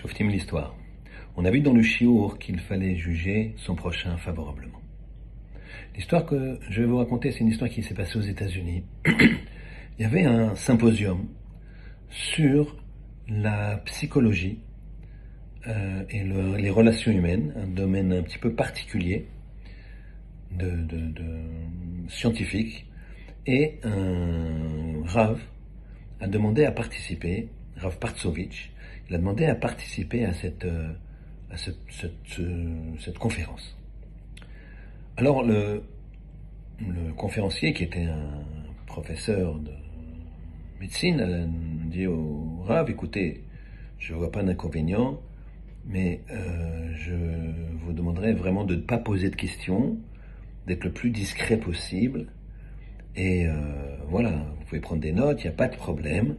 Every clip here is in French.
Shoftim l'histoire. On a vu dans le Chiour qu'il fallait juger son prochain favorablement. L'histoire que je vais vous raconter, c'est une histoire qui s'est passée aux États-Unis. Il y avait un symposium sur la psychologie euh, et les relations humaines, un domaine un petit peu particulier de, scientifique, et un Rav a demandé à participer, Rav Partsovitch, il a demandé à participer à cette, euh, conférence. Alors le, conférencier, qui était un professeur de médecine, a dit au Rav, écoutez, je ne vois pas d'inconvénient, mais euh, je vous demanderai vraiment de ne pas poser de questions, d'être le plus discret possible. Et euh, voilà, vous pouvez prendre des notes, il n'y a pas de problème.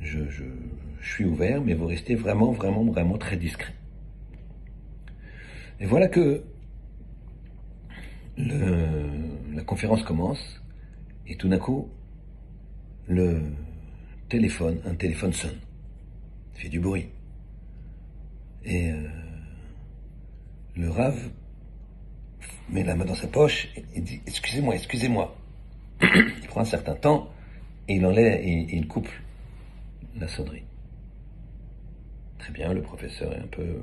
Je, suis ouvert, mais vous restez vraiment, vraiment, vraiment très discret. Et voilà que la conférence commence, et tout d'un coup, le téléphone, un téléphone sonne. Fait du bruit. Et euh, le rave met la main dans sa poche et dit Excusez-moi, excusez-moi. il prend un certain temps et il enlève et, il coupe la sonnerie. Très bien, le professeur est un peu.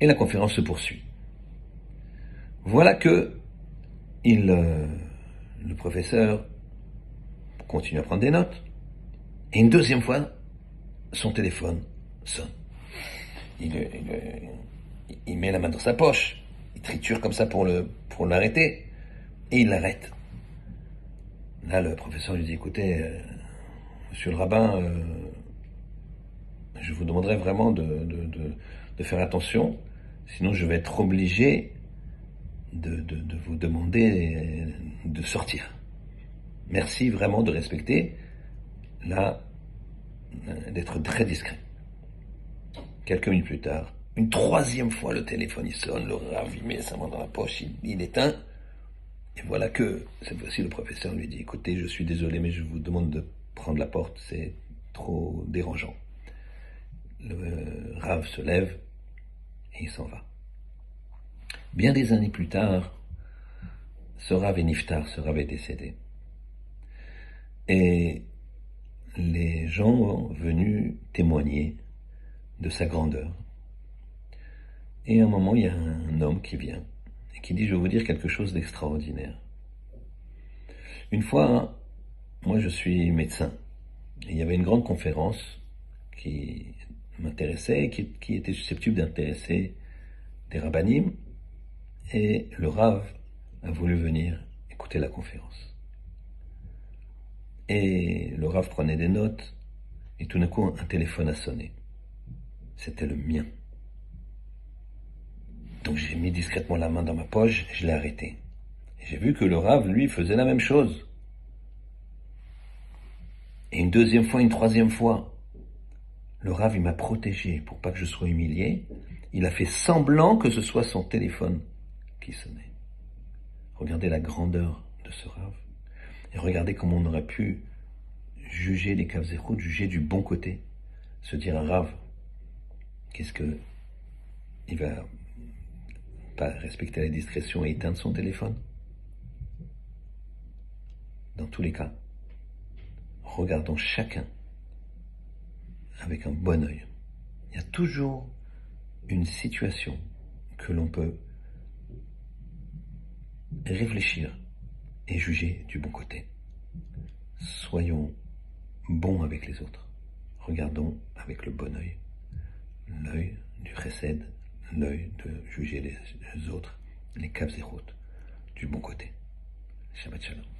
Et la conférence se poursuit. Voilà que il, euh, le professeur continue à prendre des notes. Et une deuxième fois, son téléphone sonne il, met la main dans sa poche, il triture comme ça pour l'arrêter, et il l'arrête. Là, le professeur lui dit, écoutez, euh, monsieur le rabbin, euh, je vous demanderai vraiment de, faire attention, sinon je vais être obligé de, vous demander de sortir. Merci vraiment de respecter, là, euh, d'être très discret. Quelques minutes plus tard, une troisième fois, le téléphone il sonne, le ravi il met sa main dans la poche, il, éteint. Et voilà que, cette fois-ci, le professeur lui dit, écoutez, je suis désolé, mais je vous demande de prendre la porte, c'est trop dérangeant. Le Rav se lève et il s'en va. Bien des années plus tard, ce Rav et Niftar, ce Rav est décédé. Et les gens venus témoigner de sa grandeur. Et à un moment, il y a un homme qui vient et qui dit, je vais vous dire quelque chose d'extraordinaire. Une fois, moi je suis médecin. Et il y avait une grande conférence qui m'intéressait et qui, était susceptible d'intéresser des rabbinim. Et le Rav a voulu venir écouter la conférence. Et le Rav prenait des notes, et tout d'un coup, un téléphone a sonné c'était le mien. Donc j'ai mis discrètement la main dans ma poche, je l'ai arrêté. J'ai vu que le rave, lui, faisait la même chose. Une deuxième fois, une troisième fois, le rave, il m'a protégé pour pas que je sois humilié. Il a fait semblant que ce soit son téléphone qui sonnait. Regardez la grandeur de ce rave. Et regardez comment on aurait pu juger les caves juger du bon côté. Se dire un rave, Qu'est-ce que. Il va pas respecter la discrétion et éteindre son téléphone? Dans tous les cas, regardons chacun avec un bon œil. Il y a toujours une situation que l'on peut réfléchir et juger du bon côté. Soyons bons avec les autres. Regardons avec le bon œil l'œil du chesed, l'œil de juger les autres, les caps et routes du bon côté. Shabbat shalom.